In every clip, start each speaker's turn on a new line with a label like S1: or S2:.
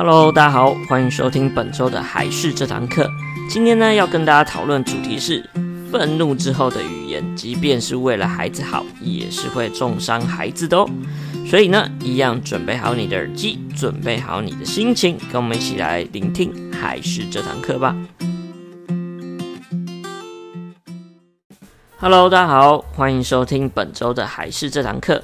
S1: Hello，大家好，欢迎收听本周的海事这堂课。今天呢，要跟大家讨论主题是愤怒之后的语言，即便是为了孩子好，也是会重伤孩子的哦。所以呢，一样准备好你的耳机，准备好你的心情，跟我们一起来聆听海事这堂课吧。Hello，大家好，欢迎收听本周的海事这堂课。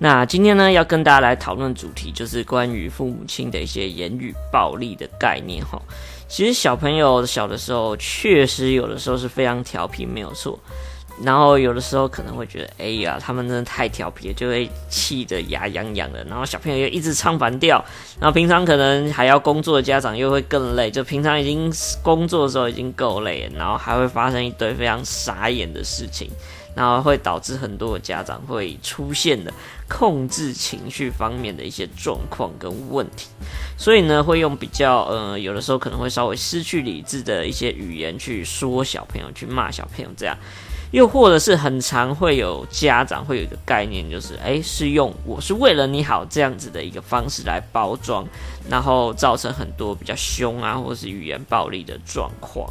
S1: 那今天呢，要跟大家来讨论主题，就是关于父母亲的一些言语暴力的概念哈。其实小朋友小的时候，确实有的时候是非常调皮，没有错。然后有的时候可能会觉得，哎呀，他们真的太调皮了，就会气得牙痒痒的。然后小朋友又一直唱反调，然后平常可能还要工作的家长又会更累，就平常已经工作的时候已经够累了，然后还会发生一堆非常傻眼的事情。然后会导致很多的家长会出现的控制情绪方面的一些状况跟问题，所以呢，会用比较呃，有的时候可能会稍微失去理智的一些语言去说小朋友，去骂小朋友这样，又或者是很常会有家长会有一个概念，就是诶，是用我是为了你好这样子的一个方式来包装，然后造成很多比较凶啊，或是语言暴力的状况。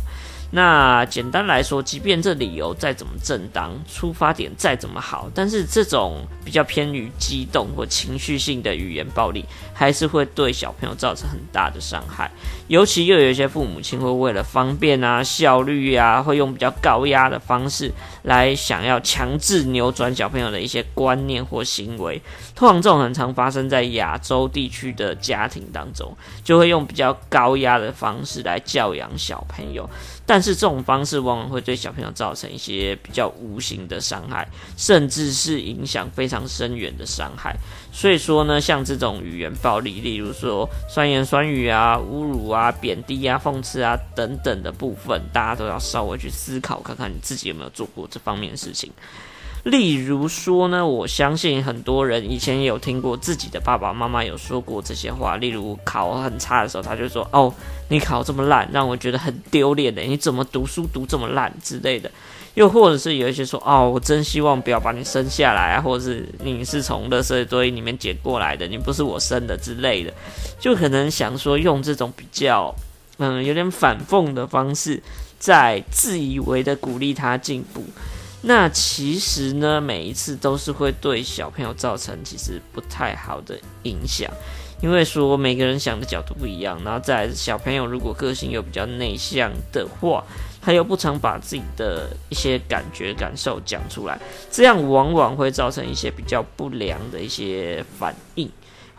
S1: 那简单来说，即便这理由再怎么正当，出发点再怎么好，但是这种比较偏于激动或情绪性的语言暴力，还是会对小朋友造成很大的伤害。尤其又有一些父母亲会为了方便啊、效率啊，会用比较高压的方式来想要强制扭转小朋友的一些观念或行为。通常这种很常发生在亚洲地区的家庭当中，就会用比较高压的方式来教养小朋友。但但是这种方式往往会对小朋友造成一些比较无形的伤害，甚至是影响非常深远的伤害。所以说呢，像这种语言暴力，例如说酸言酸语啊、侮辱啊、贬低啊、讽刺啊等等的部分，大家都要稍微去思考，看看你自己有没有做过这方面的事情。例如说呢，我相信很多人以前也有听过自己的爸爸妈妈有说过这些话。例如考很差的时候，他就说：“哦，你考这么烂，让我觉得很丢脸的。你怎么读书读这么烂之类的。”又或者是有一些说：“哦，我真希望不要把你生下来啊，或者是你是从垃圾堆里面捡过来的，你不是我生的之类的。”就可能想说用这种比较嗯有点反讽的方式，在自以为的鼓励他进步。那其实呢，每一次都是会对小朋友造成其实不太好的影响，因为说每个人想的角度不一样，然后再来小朋友如果个性又比较内向的话，他又不常把自己的一些感觉感受讲出来，这样往往会造成一些比较不良的一些反应。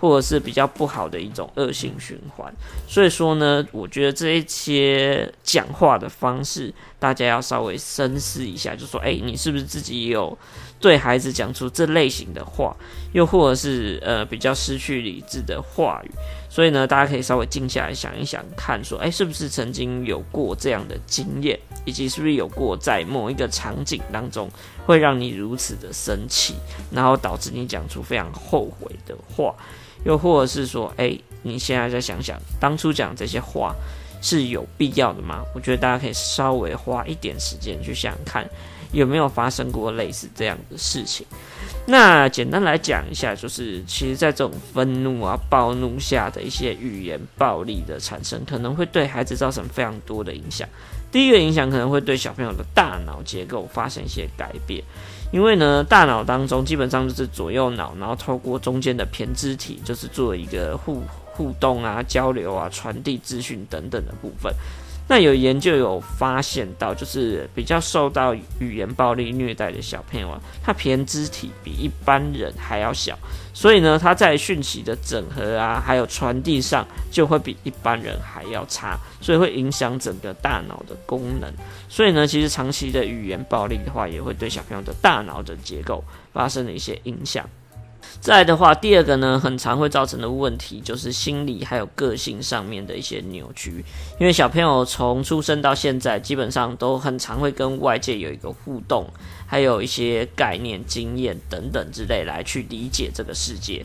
S1: 或者是比较不好的一种恶性循环，所以说呢，我觉得这一些讲话的方式，大家要稍微深思一下，就说，诶，你是不是自己有对孩子讲出这类型的话，又或者是呃比较失去理智的话语？所以呢，大家可以稍微静下来想一想，看说，诶，是不是曾经有过这样的经验，以及是不是有过在某一个场景当中会让你如此的生气，然后导致你讲出非常后悔的话。又或者是说，哎、你现在再想想，当初讲这些话是有必要的吗？我觉得大家可以稍微花一点时间去想想看，有没有发生过类似这样的事情。那简单来讲一下，就是其实，在这种愤怒啊、暴怒下的一些语言暴力的产生，可能会对孩子造成非常多的影响。第一个影响可能会对小朋友的大脑结构发生一些改变。因为呢，大脑当中基本上就是左右脑，然后透过中间的胼胝体，就是做一个互互动啊、交流啊、传递资讯等等的部分。那有研究有发现到，就是比较受到语言暴力虐待的小朋友啊，他胼胝体比一般人还要小，所以呢，他在讯息的整合啊，还有传递上就会比一般人还要差，所以会影响整个大脑的功能。所以呢，其实长期的语言暴力的话，也会对小朋友的大脑的结构发生了一些影响。再的话，第二个呢，很常会造成的问题就是心理还有个性上面的一些扭曲。因为小朋友从出生到现在，基本上都很常会跟外界有一个互动，还有一些概念、经验等等之类来去理解这个世界。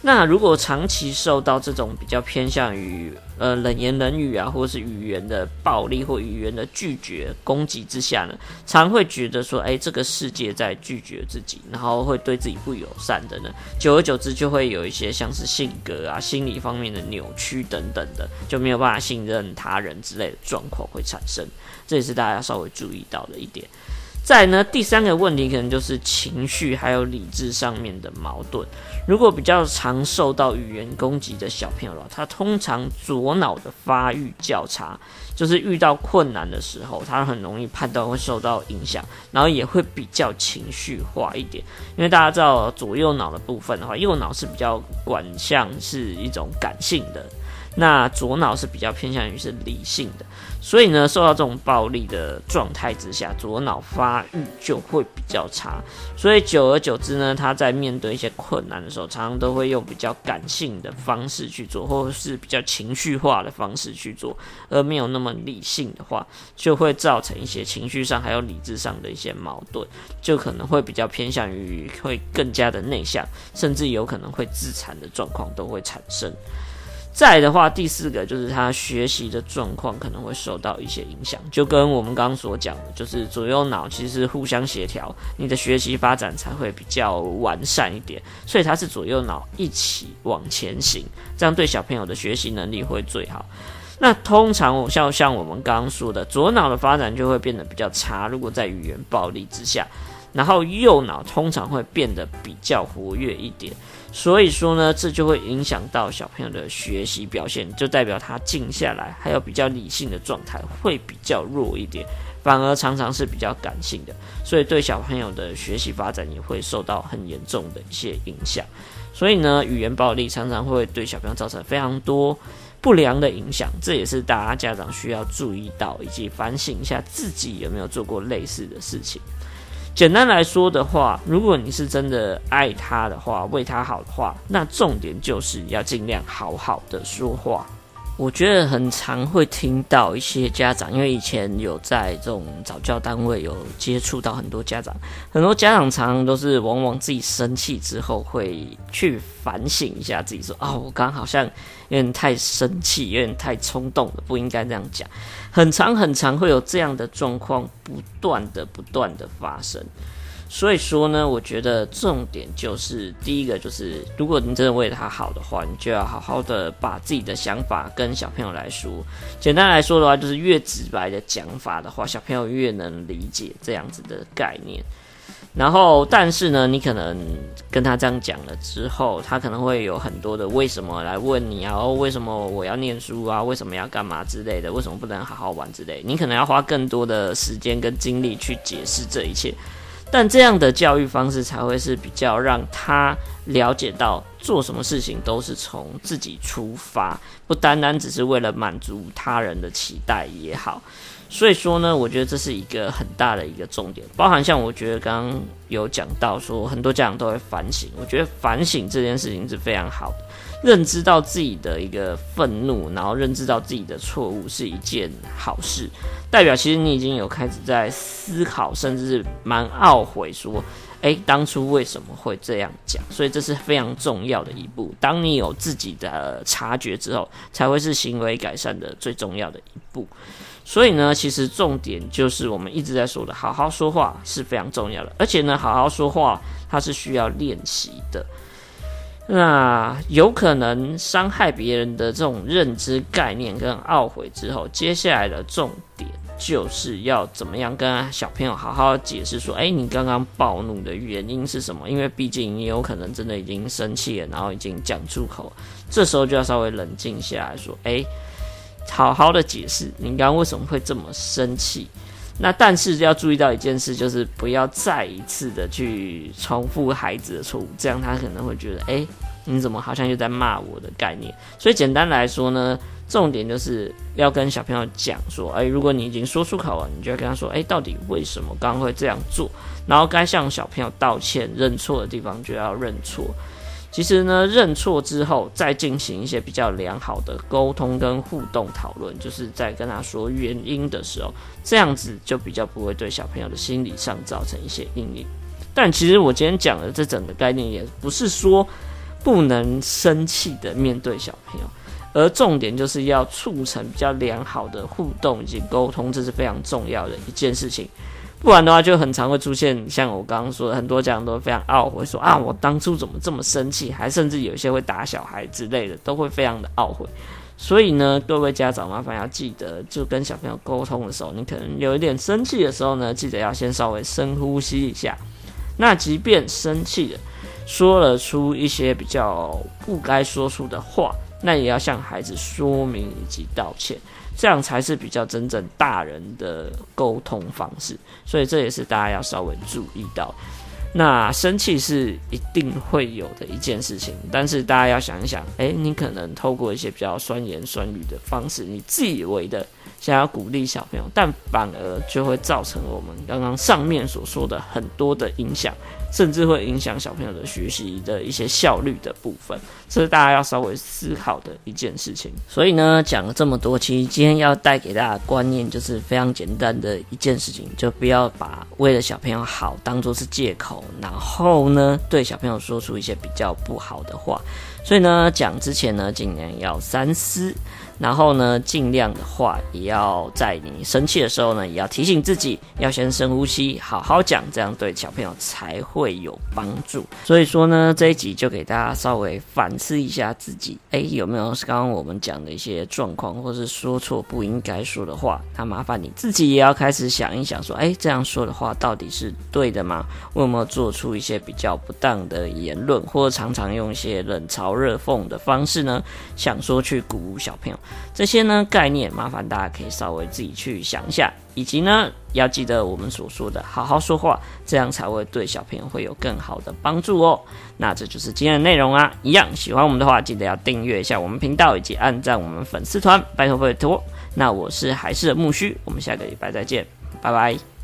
S1: 那如果长期受到这种比较偏向于呃冷言冷语啊，或者是语言的暴力或语言的拒绝攻击之下呢，常会觉得说，哎，这个世界在拒绝自己，然后会对自己不友善的呢，久而久之就会有一些像是性格啊、心理方面的扭曲等等的，就没有办法信任他人之类的状况会产生，这也是大家稍微注意到的一点。再呢，第三个问题可能就是情绪还有理智上面的矛盾。如果比较常受到语言攻击的小朋友，他通常左脑的发育较差，就是遇到困难的时候，他很容易判断会受到影响，然后也会比较情绪化一点。因为大家知道左右脑的部分的话，右脑是比较管向是一种感性的。那左脑是比较偏向于是理性的，所以呢，受到这种暴力的状态之下，左脑发育就会比较差，所以久而久之呢，他在面对一些困难的时候，常常都会用比较感性的方式去做，或者是比较情绪化的方式去做，而没有那么理性的话，就会造成一些情绪上还有理智上的一些矛盾，就可能会比较偏向于会更加的内向，甚至有可能会自残的状况都会产生。再的话，第四个就是他学习的状况可能会受到一些影响，就跟我们刚刚所讲的，就是左右脑其实互相协调，你的学习发展才会比较完善一点。所以它是左右脑一起往前行，这样对小朋友的学习能力会最好。那通常像像我们刚刚说的，左脑的发展就会变得比较差，如果在语言暴力之下。然后右脑通常会变得比较活跃一点，所以说呢，这就会影响到小朋友的学习表现，就代表他静下来还有比较理性的状态会比较弱一点，反而常常是比较感性的，所以对小朋友的学习发展也会受到很严重的一些影响。所以呢，语言暴力常常会对小朋友造成非常多不良的影响，这也是大家家长需要注意到以及反省一下自己有没有做过类似的事情。简单来说的话，如果你是真的爱他的话，为他好的话，那重点就是要尽量好好的说话。我觉得很常会听到一些家长，因为以前有在这种早教单位有接触到很多家长，很多家长常都是往往自己生气之后会去反省一下自己，说：“哦，我刚刚好像有点太生气，有点太冲动了，不应该这样讲。”很常很常会有这样的状况不断的不断的发生。所以说呢，我觉得重点就是第一个，就是如果你真的为他好的话，你就要好好的把自己的想法跟小朋友来说。简单来说的话，就是越直白的讲法的话，小朋友越能理解这样子的概念。然后，但是呢，你可能跟他这样讲了之后，他可能会有很多的为什么来问你啊，哦，为什么我要念书啊？为什么要干嘛之类的？为什么不能好好玩之类？你可能要花更多的时间跟精力去解释这一切。但这样的教育方式才会是比较让他了解到，做什么事情都是从自己出发，不单单只是为了满足他人的期待也好。所以说呢，我觉得这是一个很大的一个重点，包含像我觉得刚刚有讲到说，很多家长都会反省，我觉得反省这件事情是非常好的。认知到自己的一个愤怒，然后认知到自己的错误是一件好事，代表其实你已经有开始在思考，甚至是蛮懊悔说，诶，当初为什么会这样讲？所以这是非常重要的一步。当你有自己的察觉之后，才会是行为改善的最重要的一步。所以呢，其实重点就是我们一直在说的，好好说话是非常重要的，而且呢，好好说话它是需要练习的。那有可能伤害别人的这种认知概念跟懊悔之后，接下来的重点就是要怎么样跟小朋友好好解释说，诶，你刚刚暴怒的原因是什么？因为毕竟你有可能真的已经生气了，然后已经讲出口，这时候就要稍微冷静下来说，诶，好好的解释你刚刚为什么会这么生气。那但是要注意到一件事，就是不要再一次的去重复孩子的错误，这样他可能会觉得，诶，你怎么好像又在骂我的概念？所以简单来说呢，重点就是要跟小朋友讲说，诶，如果你已经说出口了，你就要跟他说，诶，到底为什么刚刚会这样做？然后该向小朋友道歉、认错的地方就要认错。其实呢，认错之后再进行一些比较良好的沟通跟互动讨论，就是在跟他说原因的时候，这样子就比较不会对小朋友的心理上造成一些阴影。但其实我今天讲的这整个概念，也不是说不能生气的面对小朋友，而重点就是要促成比较良好的互动以及沟通，这是非常重要的一件事情。不然的话，就很常会出现像我刚刚说的，很多家长都非常懊悔，说啊，我当初怎么这么生气，还甚至有一些会打小孩之类的，都会非常的懊悔。所以呢，各位家长麻烦要记得，就跟小朋友沟通的时候，你可能有一点生气的时候呢，记得要先稍微深呼吸一下。那即便生气了，说了出一些比较不该说出的话，那也要向孩子说明以及道歉。这样才是比较真正大人的沟通方式，所以这也是大家要稍微注意到。那生气是一定会有的一件事情，但是大家要想一想，诶，你可能透过一些比较酸言酸语的方式，你自以为的想要鼓励小朋友，但反而就会造成我们刚刚上面所说的很多的影响。甚至会影响小朋友的学习的一些效率的部分，这是大家要稍微思考的一件事情。所以呢，讲了这么多，其实今天要带给大家的观念就是非常简单的一件事情，就不要把为了小朋友好当做是借口，然后呢，对小朋友说出一些比较不好的话。所以呢，讲之前呢，尽量要三思。然后呢，尽量的话，也要在你生气的时候呢，也要提醒自己要先深呼吸，好好讲，这样对小朋友才会会有帮助。所以说呢，这一集就给大家稍微反思一下自己，哎，有没有刚刚我们讲的一些状况，或是说错不应该说的话？那麻烦你自己也要开始想一想，说，哎，这样说的话到底是对的吗？我有没有做出一些比较不当的言论，或者常常用一些冷嘲热讽的方式呢？想说去鼓舞小朋友。这些呢概念，麻烦大家可以稍微自己去想一下，以及呢要记得我们所说的好好说话，这样才会对小朋友会有更好的帮助哦。那这就是今天的内容啊，一样喜欢我们的话，记得要订阅一下我们频道以及按赞我们粉丝团，拜托拜托。那我是海事的木须，我们下个礼拜再见，拜拜。